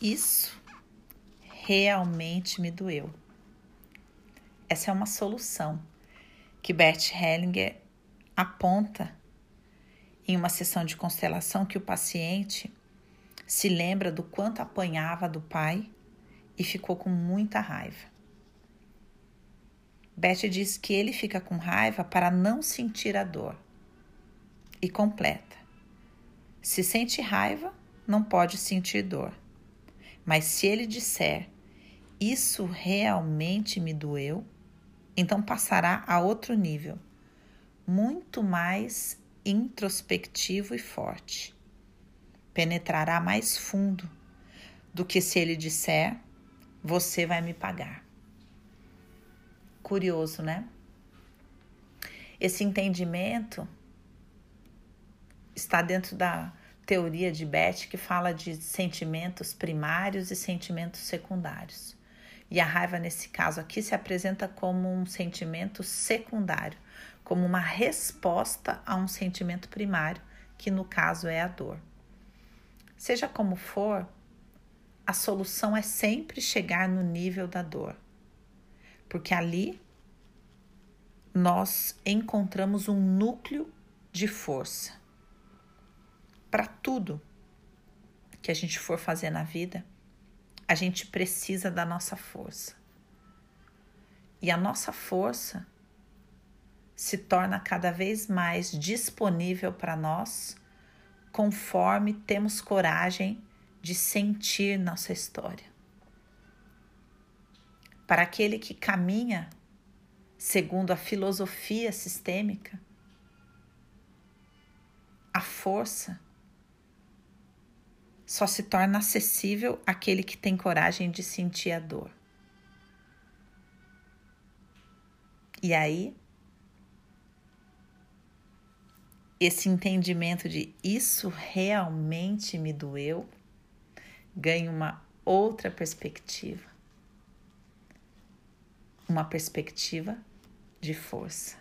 Isso realmente me doeu. Essa é uma solução que Bert Hellinger aponta em uma sessão de constelação que o paciente se lembra do quanto apanhava do pai e ficou com muita raiva. Beth diz que ele fica com raiva para não sentir a dor. E completa: se sente raiva, não pode sentir dor. Mas se ele disser, isso realmente me doeu, então passará a outro nível, muito mais introspectivo e forte. Penetrará mais fundo do que se ele disser: Você vai me pagar. Curioso, né? Esse entendimento está dentro da teoria de Beth que fala de sentimentos primários e sentimentos secundários. E a raiva, nesse caso aqui, se apresenta como um sentimento secundário, como uma resposta a um sentimento primário, que no caso é a dor. Seja como for, a solução é sempre chegar no nível da dor, porque ali nós encontramos um núcleo de força. Tudo que a gente for fazer na vida, a gente precisa da nossa força. E a nossa força se torna cada vez mais disponível para nós conforme temos coragem de sentir nossa história. Para aquele que caminha segundo a filosofia sistêmica, a força só se torna acessível àquele que tem coragem de sentir a dor. E aí, esse entendimento de isso realmente me doeu ganha uma outra perspectiva. Uma perspectiva de força.